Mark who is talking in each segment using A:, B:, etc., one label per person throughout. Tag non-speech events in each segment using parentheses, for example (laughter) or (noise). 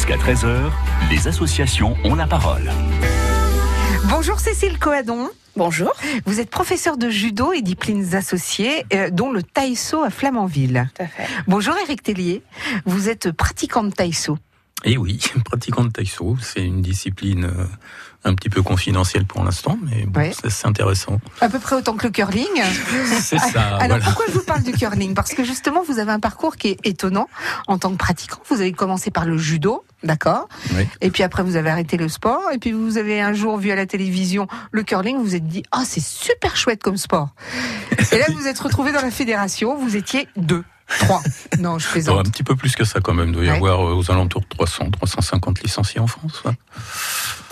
A: Jusqu'à 13h, les associations ont la parole.
B: Bonjour Cécile Coadon.
C: Bonjour.
B: Vous êtes professeur de judo et disciplines associées, euh, dont le taïso à Flamanville.
C: Tout à fait.
B: Bonjour Eric Tellier. Vous êtes pratiquant de taïso.
D: Et oui, (laughs) pratiquant de taïso, c'est une discipline euh, un petit peu confidentielle pour l'instant, mais bon,
B: Ouais.
D: ça, c'est intéressant.
B: À peu près autant que le curling. (laughs)
D: C'est ça,
B: Alors
D: voilà.
B: pourquoi je vous parle du curling? Parce que justement, vous avez un parcours qui est étonnant en tant que pratiquant. Vous avez commencé par le judo, d'accord?
D: Oui.
B: Et puis après, vous avez arrêté le sport. Et puis vous avez un jour vu à la télévision le curling. Vous vous êtes dit, ah, c'est super chouette comme sport. Et là, vous vous êtes retrouvé dans la fédération. Vous étiez deux, trois. Non, je
D: Bon, un
B: plaisante.
D: petit peu plus que ça quand même. Il doit y
B: Ouais.
D: avoir euh, aux alentours de 300, 350 licenciés en France. ouais.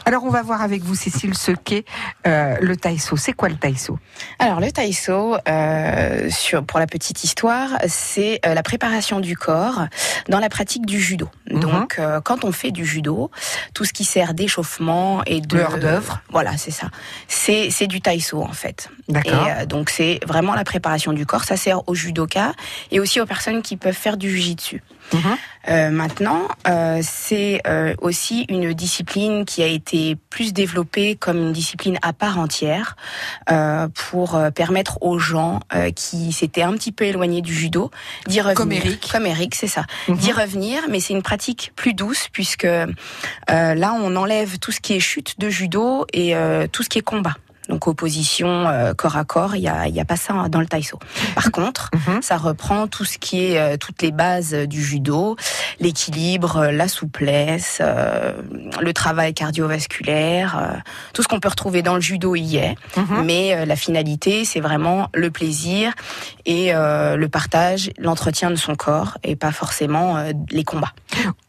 B: Alors, on va voir avec vous, Cécile, ce qu'est euh, le taïso. C'est quoi le taïso
C: Alors le taïso, euh, sur, pour la petite histoire, c'est euh, la préparation du corps dans la pratique du judo.
B: Mhm.
C: Donc euh, quand on fait du judo, tout ce qui sert d'échauffement et de
B: hors d'œuvre.
C: voilà, c'est ça. C'est c'est du taïso en fait. Et euh, donc c'est vraiment la préparation du corps. Ça sert aux judokas et aussi aux personnes qui peuvent faire du jujitsu.
B: Mhm.
C: Euh, maintenant, euh, c'est euh, aussi une discipline qui a été plus développée comme une discipline à part entière euh, pour euh, permettre aux gens euh, qui s'étaient un petit peu éloignés du judo d'y revenir.
B: Comme Eric.
C: Comme Eric, c'est ça.
B: Mhm.
C: D'y revenir, mais c'est une pratique plus douce puisque euh, là, on enlève tout ce qui est chute de judo et euh, tout ce qui est combat. Donc opposition euh, corps à corps, il y a, y a pas ça dans le taïso. Par contre, (laughs)
B: Mhm.
C: ça reprend tout ce qui est euh, toutes les bases euh, du judo, l'équilibre, euh, la souplesse, euh, le travail cardiovasculaire, euh, tout ce qu'on peut retrouver dans le judo y est.
B: Mhm.
C: Mais la finalité, c'est vraiment le plaisir et euh, le partage, l'entretien de son corps et pas forcément euh, les combats.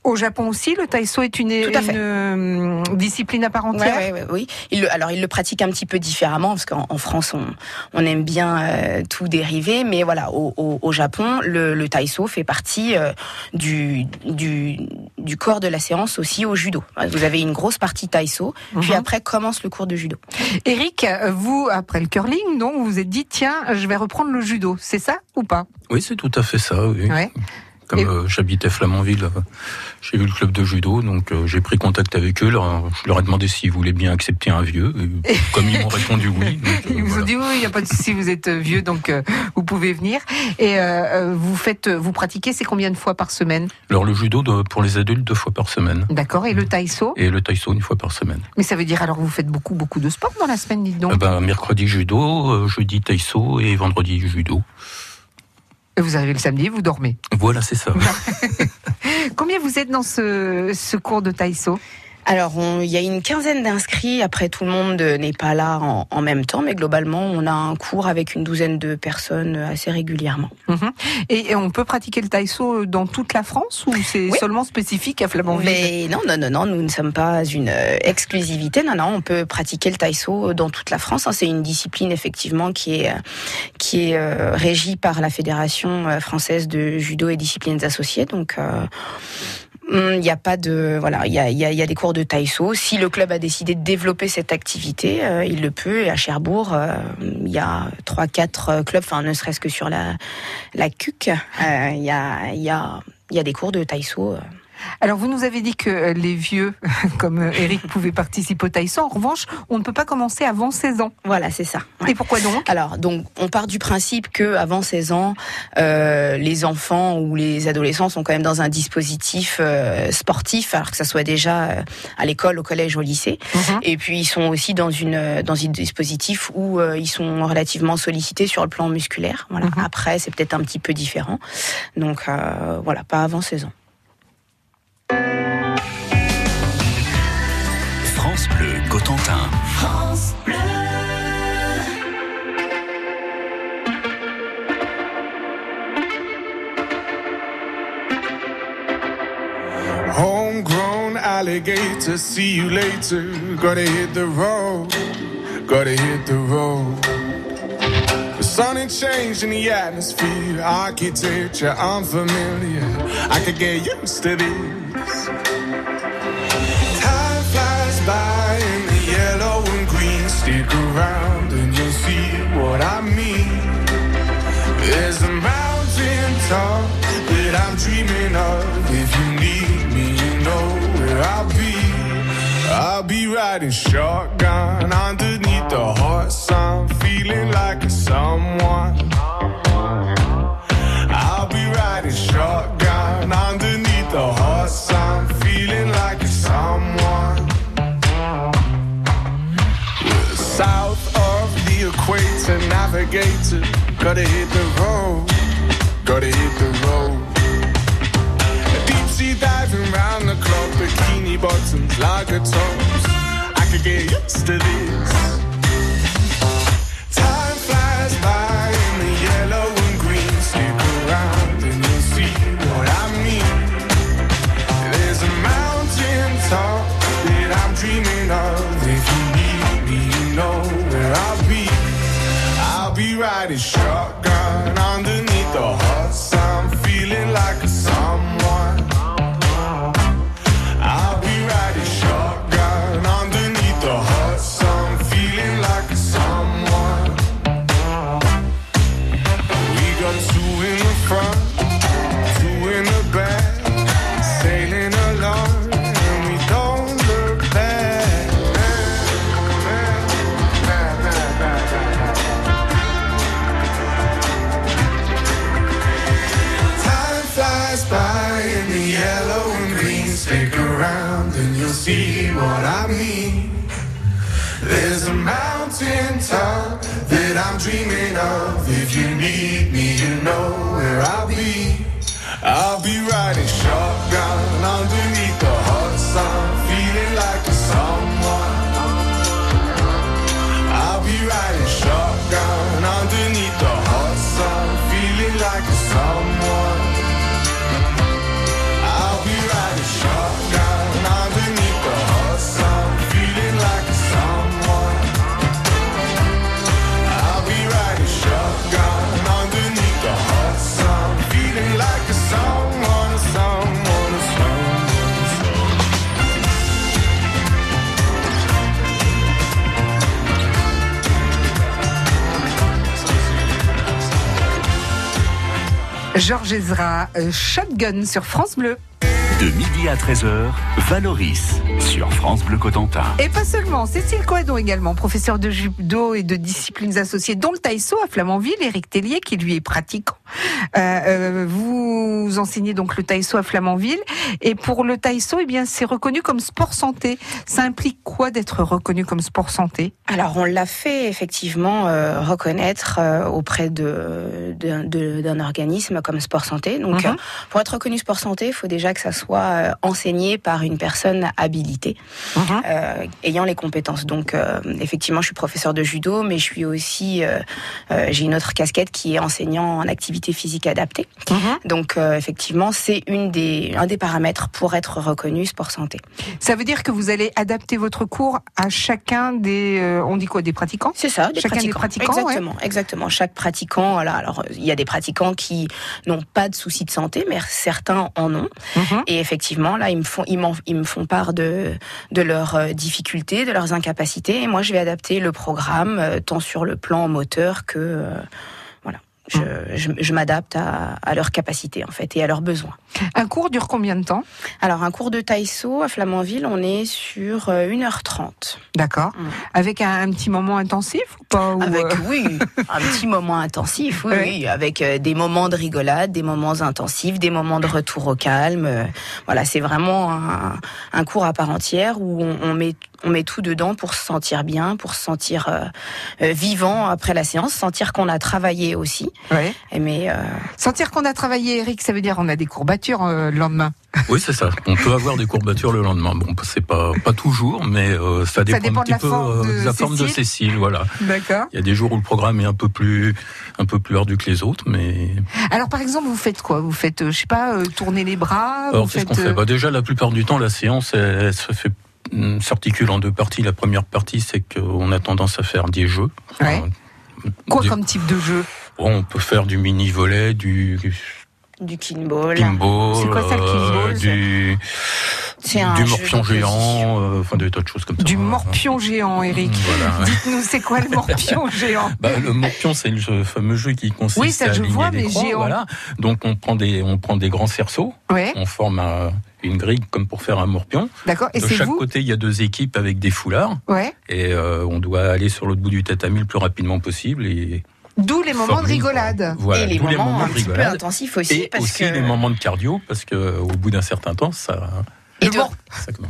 B: Au Japon aussi, le taïso est une,
C: Tout à fait.
B: une, euh, discipline à part entière.
C: Ouais, ouais, ouais, oui. Il le, alors, il le pratique un petit peu différemment parce qu'en en France, on, on aime bien euh, tout dériver, mais voilà, au, au, au Japon, le, le taïso fait partie euh, du, du, du corps de la séance aussi au judo. Vous avez une grosse partie taïso, puis
B: Mhm.
C: après commence le cours de judo.
B: Eric, vous, après le curling, donc, vous vous êtes dit, tiens, je vais reprendre le judo. C'est ça ou pas?
D: Oui, c'est tout à fait ça. Oui. Comme euh, j'habitais Flamanville, euh, j'ai vu le club de judo, donc euh, j'ai pris contact avec eux. leur- je leur ai demandé s'ils voulaient bien accepter un vieux. Et (laughs) comme ils m'ont répondu oui, donc, euh, (laughs)
B: Ils vous ont dit, oui, il n'y a pas de souci, vous êtes vieux, donc vous pouvez venir. Et vous faites, vous pratiquez, c'est combien de fois par semaine?
D: Alors le judo de- pour les adultes deux fois par semaine.
B: D'accord. Et le taïso?
D: Et le taïso une fois par semaine.
B: Mais ça veut dire alors vous faites beaucoup, beaucoup de sport dans la semaine, dites donc?
D: Euh, ben, mercredi judo, jeudi taïso et vendredi judo.
B: Vous arrivez le samedi, vous dormez.
D: Voilà, c'est ça. (laughs)
B: Combien vous êtes dans ce, ce cours de taïso?
C: Alors, il y a une quinzaine d'inscrits. Après, tout le monde euh, n'est pas là en, en même temps, mais globalement, on a un cours avec une douzaine de personnes euh, assez régulièrement.
B: Mhm. et, et on peut pratiquer le taïso dans toute la France ou c'est
C: Oui.
B: seulement spécifique à Flamanville
C: Mais non, non, non, non, nous ne sommes pas une euh, exclusivité. Non, non, on peut pratiquer le taïso dans toute la France. hein. C'est une discipline effectivement qui est euh, qui est euh, régie par la Fédération euh, française de judo et disciplines associées. Donc euh, il n'y a pas de voilà, il y a, y, a, y a des cours de taïso. Si le club a décidé de développer cette activité, euh, il le peut. Et à Cherbourg, euh, il y a trois, quatre euh, clubs, enfin ne serait-ce que sur la la CUC, euh, il y a il y a il y a des cours de taïso. Euh,
B: Alors vous nous avez dit que euh, les vieux, (laughs) comme euh, Eric, pouvaient participer au taïso. En revanche, on ne peut pas commencer avant 16 ans.
C: Voilà, c'est ça. Ouais.
B: Et pourquoi donc?
C: Alors, donc, on part du principe que avant 16 ans, euh, les enfants ou les adolescents sont quand même dans un dispositif euh, sportif, alors que ça soit déjà euh, à l'école, au collège, au lycée.
B: Mhm.
C: Et puis, ils sont aussi dans une euh, dans un dispositif où euh, ils sont relativement sollicités sur le plan musculaire. Voilà.
B: Mhm.
C: Après, c'est peut-être un petit peu différent. Donc, euh, voilà, pas avant 16 ans.
A: France Bleu Cotentin.
E: Homegrown alligator, see you later. Gotta hit the road, gotta hit the road. The sun ain't changed in the atmosphere, architecture unfamiliar. I could get used to this. Look around and you'll see what I mean. There's a mountain top that I'm dreaming of. If you need me, you know where I'll be. I'll be riding shotgun underneath the hot sun, feeling like a someone. Navigator, gotta hit the road, gotta hit the road. Deep sea diving round the clock, bikini bottoms, lager tops. I could get used to this. See what I mean. There's a mountain top that I'm dreaming of. If you need me, you know where I'll be. I'll be riding shotgun underneath
B: Georges Ezra, euh, Shotgun sur France Bleu.
A: De midi à 13h, Valoris sur France Bleu Cotentin.
B: Et pas seulement, Cécile Coadon également, professeur de judo et de disciplines associées, dont le taïso à Flamanville, Éric Tellier, qui lui est pratiquant. Euh, euh, vous enseignez donc le taïso à Flamanville. Et pour le taïso, eh bien, c'est reconnu comme sport santé. Ça implique quoi d'être reconnu comme sport santé?
C: Alors, on l'a fait effectivement euh, reconnaître euh, auprès de, d'un organisme comme Sport Santé. Donc, euh, pour être reconnu Sport Santé, il faut déjà que ça soit enseigné par une personne habilitée, euh, ayant les compétences. Donc, effectivement, je suis professeur de judo, mais je suis aussi, j'ai une autre casquette qui est enseignant en activité physique adaptée. Donc, euh, effectivement, c'est une des, un des paramètres pour être reconnu Sport Santé.
B: Ça veut dire que vous allez adapter votre cours à chacun des, euh, on dit quoi, des pratiquants?
C: C'est ça, des
B: Chacun des
C: pratiquants.
B: pratiquants, ouais.
C: exactement, exactement. Chaque pratiquant, voilà. Alors, il y a des pratiquants qui n'ont pas de soucis de santé, mais certains en ont.
B: Mhm.
C: Et effectivement, là, ils me font, ils, ils me font part de de leurs euh, difficultés, de leurs incapacités. Et moi, je vais adapter le programme tant sur le plan moteur que. Je, je, je m'adapte à, à leurs capacités en fait et à leurs besoins.
B: Un cours dure combien de temps?
C: Alors un cours de taïso à Flamanville, on est sur euh, 1h30.
B: D'accord.
C: Mm.
B: Avec un, un petit moment intensif ou pas ou,
C: Avec
B: euh,
C: oui, (laughs) un petit moment intensif, oui, avec euh, des moments de rigolade, des moments intensifs, des moments de retour au calme. euh, voilà, c'est vraiment un, un cours à part entière où on, on met on met tout dedans pour se sentir bien, pour se sentir euh, euh, vivant après la séance, sentir qu'on a travaillé aussi.
B: ouais.
C: Et Mais euh,
B: Sentir qu'on a travaillé, Eric, ça veut dire qu'on a des courbatures euh, le lendemain.
D: Oui, c'est ça. On peut avoir des courbatures le lendemain. Bon, c'est pas pas toujours, mais euh, ça dépend,
B: dépend
D: un
B: de la
D: petit peu
B: forme de
D: euh, de la forme de
B: Cécile.
D: Voilà.
B: D'accord.
D: Il y a des jours où le programme est un peu plus un peu plus ardu que les autres, mais
B: Alors, par exemple, vous faites quoi? Vous faites, euh, je sais pas, euh, tourner les bras
D: alors
B: vous
D: qu'est-ce qu'on fait
B: euh,
D: bah, Déjà, la plupart du temps, la séance elle, elle se fait s'articule en deux parties. La première partie, c'est qu'on a tendance à faire des jeux.
B: Ouais. Quoi
D: des-
B: comme type de jeu
D: on peut faire du mini volet, du
C: du kinball,
D: pinball,
B: C'est quoi ça, le kinball, ça
D: du
C: un
D: du morpion géant, euh, enfin des tas de choses comme ça.
B: Du morpion géant, Eric.
D: Voilà. (laughs)
B: Dites-nous, c'est quoi le morpion (laughs) géant
D: Bah, le morpion, c'est le fameux jeu qui consiste
B: Oui, ça,
D: à
B: je
D: aligner
B: vois,
D: les
B: mais
D: croix,
B: géant.
D: Voilà. Donc on prend des on prend des grands cerceaux,
B: Ouais.
D: on forme un- une grille comme pour faire un morpion.
B: D'accord. Et
D: De chaque
B: vous
D: côté, il y a deux équipes avec des foulards.
B: Ouais.
D: Et euh, on doit aller sur l'autre bout du tatami le plus rapidement possible. Et
B: D'où les moments de rigolade.
D: Voilà,
C: et les moments,
D: les moments
C: un
D: de
C: petit peu
D: rigolade.
C: intensifs aussi,
D: Et
C: parce
D: aussi
C: que
D: les moments de cardio, parce que au bout d'un certain temps, ça,
C: et de,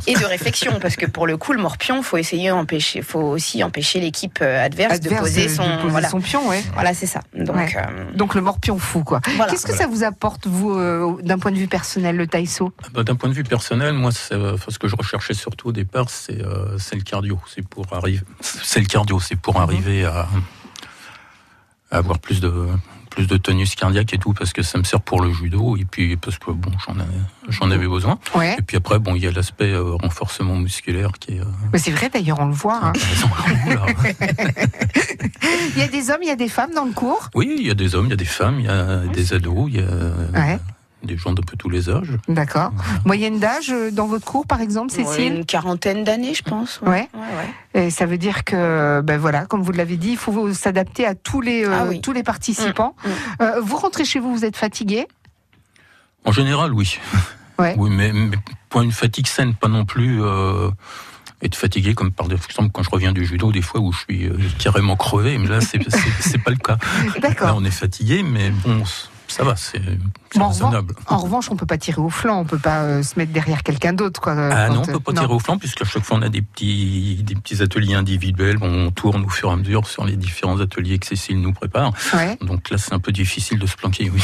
C: et réflexion, parce que pour le coup, le morpion, faut essayer empêcher, faut aussi empêcher l'équipe euh, adverse,
B: Adverse
C: de poser
B: de-
C: son,
B: de poser
C: voilà,
B: son pion, ouais.
C: voilà, c'est ça. Donc,
B: Ouais.
C: euh,
B: Donc le morpion fou, quoi.
C: voilà.
B: Qu'est-ce que
D: Voilà.
B: ça vous apporte, vous, euh, d'un point de vue personnel, le taïso?
D: Bah, D'un point de vue personnel, moi, euh, ce que je recherchais surtout au départ, c'est euh, c'est le cardio. C'est pour arriver, c'est le cardio, c'est pour
B: Mhm.
D: arriver à, à avoir plus de plus de tonus cardiaque et tout, parce que ça me sert pour le judo et puis parce que bon, j'en j'en avais besoin.
B: Ouais.
D: Et puis après, bon, il y a l'aspect euh, renforcement musculaire qui est euh,
B: Mais c'est vrai, d'ailleurs, on le voit. hein.
D: intéressant. Oula. (laughs)
B: Il y a des hommes, il y a des femmes dans le cours?
D: Oui, il y a des hommes, il y a des femmes, il y a des ados, il y a
B: Ouais.
D: Des gens de peu tous les âges.
B: D'accord. Moyenne d'âge euh, dans votre cours, par exemple,
C: Ouais,
B: Cécile
C: une quarantaine d'années, je pense.
B: Ouais.
C: ouais, ouais.
B: Et ça veut dire que, ben voilà, comme vous l'avez dit, il faut s'adapter à tous les euh,
C: Ah oui.
B: tous les participants.
C: Mm, mm.
B: Euh, vous rentrez chez vous, vous êtes fatigué?
D: En général, oui.
B: Ouais.
D: Oui, mais, mais pour une fatigue saine, pas non plus euh, être fatigué comme par exemple quand je reviens du judo, des fois où je suis carrément crevé. Mais là, c'est pas le cas. (laughs) Là,
B: D'accord.
D: on est fatigué, mais bon, ça va, c'est
B: Bon,
D: raisonnable.
B: revanche, en revanche, on peut pas tirer au flanc, on peut pas euh, se mettre derrière quelqu'un d'autre, quoi.
D: Ah
B: quand,
D: non, on
B: euh,
D: peut pas tirer au flanc puisqu'à chaque fois on a des petits des petits ateliers individuels. On tourne au fur et à mesure sur les différents ateliers que Cécile nous prépare.
B: Ouais.
D: Donc là, c'est un peu difficile de se planquer. Oui.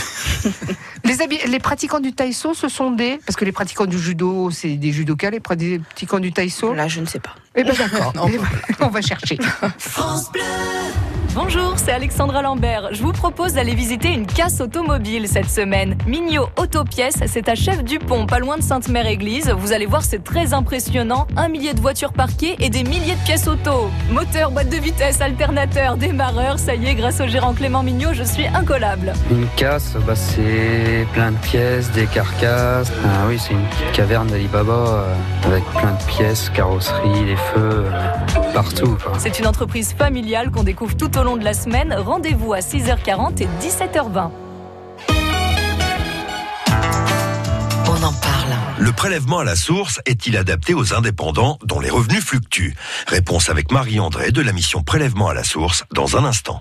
D: (laughs)
B: Les, pratiquants du taïso, ce sont des parce que les pratiquants du judo, c'est des judokas. Les pratiquants du taïso,
C: Là, je ne sais pas.
B: eh ben d'accord. (laughs) Eh ben, on va chercher.
F: Bonjour, c'est Alexandra Lambert. Je vous propose d'aller visiter une casse automobile cette semaine. Mignot Autopièces, c'est à Chef Dupont, pas loin de Sainte-Mère-Église. Vous allez voir, c'est très impressionnant. Un millier de voitures parquées et des milliers de pièces auto. Moteur, boîte de vitesse, alternateur, démarreur. Ça y est, grâce au gérant Clément Mignot, je suis incollable.
G: Une casse, bah, c'est plein de pièces, des carcasses. Ah oui, c'est une caverne d'Alibaba euh, avec plein de pièces, carrosserie, les feux, euh, partout.
F: C'est une entreprise familiale qu'on découvre tout au long de la semaine. Rendez-vous à 6h40 et 17h20.
H: On en parle.
I: Le prélèvement à la source est-il adapté aux indépendants dont les revenus fluctuent? Réponse avec Marie-André de la mission Prélèvement à la source dans un instant.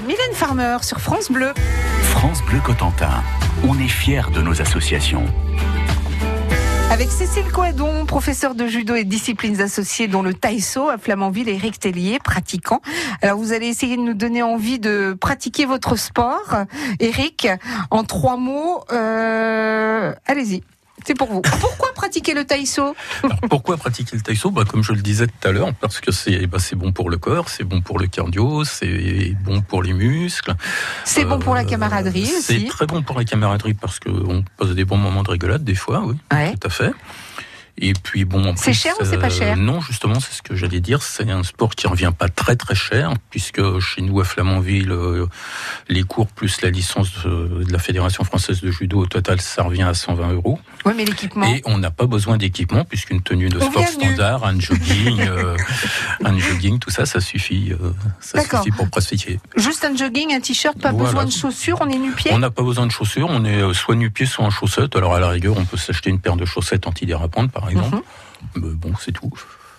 B: Mylène Farmer sur France Bleu.
A: France Bleu Cotentin, on est fiers de nos associations.
B: Avec Cécile Coadon, professeure de judo et disciplines associées, dont le taïso à Flamanville et Eric Tellier, pratiquant. Alors vous allez essayer de nous donner envie de pratiquer votre sport. Eric, en trois mots, euh, allez-y. C'est pour vous. Pourquoi pratiquer le taïso
D: pourquoi pratiquer le taïso bah, Comme je le disais tout à l'heure, parce que c'est bah, c'est bon pour le corps, c'est bon pour le cardio, c'est bon pour les muscles.
B: C'est bon pour la
D: Euh,
B: camaraderie
D: C'est
B: aussi.
D: très bon pour la camaraderie parce qu'on passe des bons moments de rigolade des fois, oui,
B: Ouais.
D: tout à fait. Et puis bon,
B: C'est cher ou c'est pas cher
D: Non, justement, c'est ce que j'allais dire. C'est un sport qui revient pas très très cher, puisque chez nous à Flamanville, euh, les cours plus la licence de, la Fédération française de judo au total, ça revient à 120 euros.
B: Oui, mais l'équipement.
D: Et on n'a pas besoin d'équipement puisqu'une tenue de
B: On
D: sport standard, un jogging, (laughs) euh, un jogging, tout ça, ça suffit, euh, ça suffit pour pratiquer.
B: Juste un jogging, un t-shirt, pas
D: Voilà.
B: besoin de chaussures, on est nu-pied
D: On n'a pas besoin de chaussures, on est euh, soit nu-pied, soit en chaussettes. Alors à la rigueur, on peut s'acheter une paire de chaussettes antidérapantes, par exemple.
B: Mhm.
D: Mais bon, c'est tout.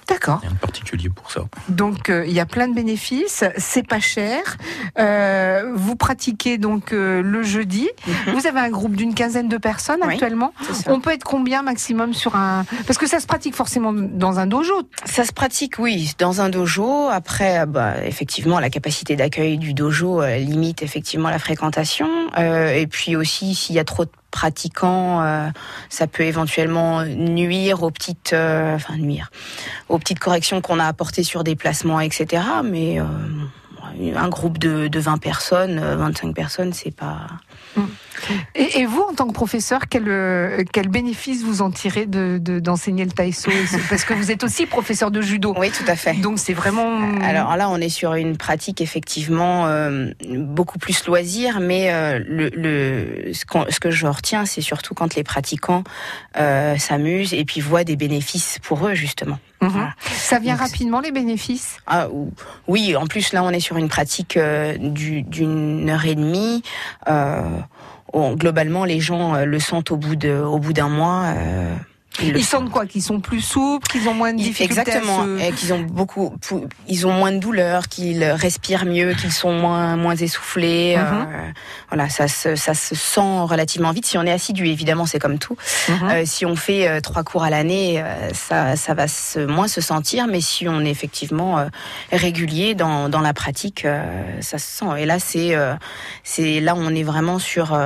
B: D'accord.
D: Rien de particulier pour ça.
B: Donc euh, il y a plein de bénéfices, c'est pas cher. Euh, vous pratiquez donc euh, le jeudi. Vous avez un groupe d'une quinzaine de personnes
C: Oui,
B: actuellement. On peut être combien maximum sur un Parce que ça se pratique forcément dans un dojo.
C: Ça se pratique, oui, dans un dojo. Après, bah, effectivement, la capacité d'accueil du dojo euh, limite effectivement la fréquentation. Euh, et puis aussi, s'il y a trop de pratiquants, euh, ça peut éventuellement nuire aux petites, euh, enfin nuire, aux petites corrections qu'on a apportées sur des placements, etc. Mais euh, un groupe de, de 20 personnes, euh, 25 personnes, c'est pas.
B: Et, et vous, en tant que professeur, quel, euh, quel bénéfice vous en tirez de- de- d'enseigner le taïso Parce que vous êtes aussi professeur de judo.
C: Oui, tout à fait.
B: Donc c'est vraiment.
C: Alors là, on est sur une pratique effectivement euh, beaucoup plus loisir, mais euh, le, le, ce, que je retiens, c'est surtout quand les pratiquants euh, s'amusent et puis voient des bénéfices pour eux justement.
B: Mhm.
C: Voilà.
B: Ça vient
C: Donc,
B: rapidement les bénéfices?
C: Ah, ou- oui, en plus là, on est sur une pratique euh, du- d'une heure et demie. Euh, on- globalement, les gens euh, le sentent au bout de, au bout d'un mois. euh,
B: Ils sentent quoi Qu'ils sont plus souples, qu'ils ont moins de difficultés
C: Exactement,
B: se-
C: qu'ils ont beaucoup, ils ont moins de douleur, qu'ils respirent mieux, qu'ils sont moins moins essoufflés.
B: Mhm.
C: euh, voilà, ça se ça se sent relativement vite. Si on est assidu, évidemment, c'est comme tout.
B: Mhm.
C: Euh, si on fait euh, trois cours à l'année, ça ça va se, moins se sentir. Mais si on est effectivement régulier dans dans la pratique, ça se sent. Et là, c'est c'est là on est vraiment sur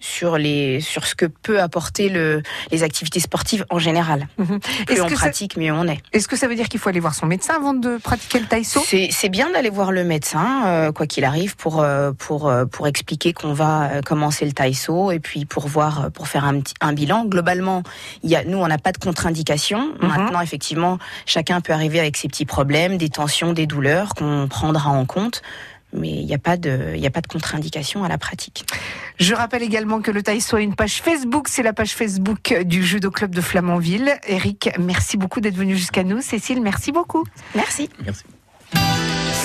C: sur les sur ce que peut apporter le les activités sportives en général.
B: Mhm.
C: Plus
B: Est-ce
C: on
B: que ça-
C: pratique, mieux on est.
B: Est-ce que ça veut dire qu'il faut aller voir son médecin avant de pratiquer le taïso?
C: C'est c'est bien d'aller voir le médecin, euh, quoi qu'il arrive, pour euh, pour euh, pour expliquer qu'on va euh, commencer le taïso et puis pour voir pour faire un petit un bilan. Globalement, il y a nous on n'a pas de contre-indication.
B: Mhm.
C: Maintenant, effectivement, chacun peut arriver avec ses petits problèmes, des tensions, des douleurs qu'on prendra en compte. Mais il n'y a pas de, il y a pas de contre-indication à la pratique.
B: Je rappelle également que le taïso a une page Facebook, c'est la page Facebook du Judo Club de Flamanville. Eric, merci beaucoup d'être venu jusqu'à nous. Cécile, merci beaucoup.
C: Merci.
D: Merci.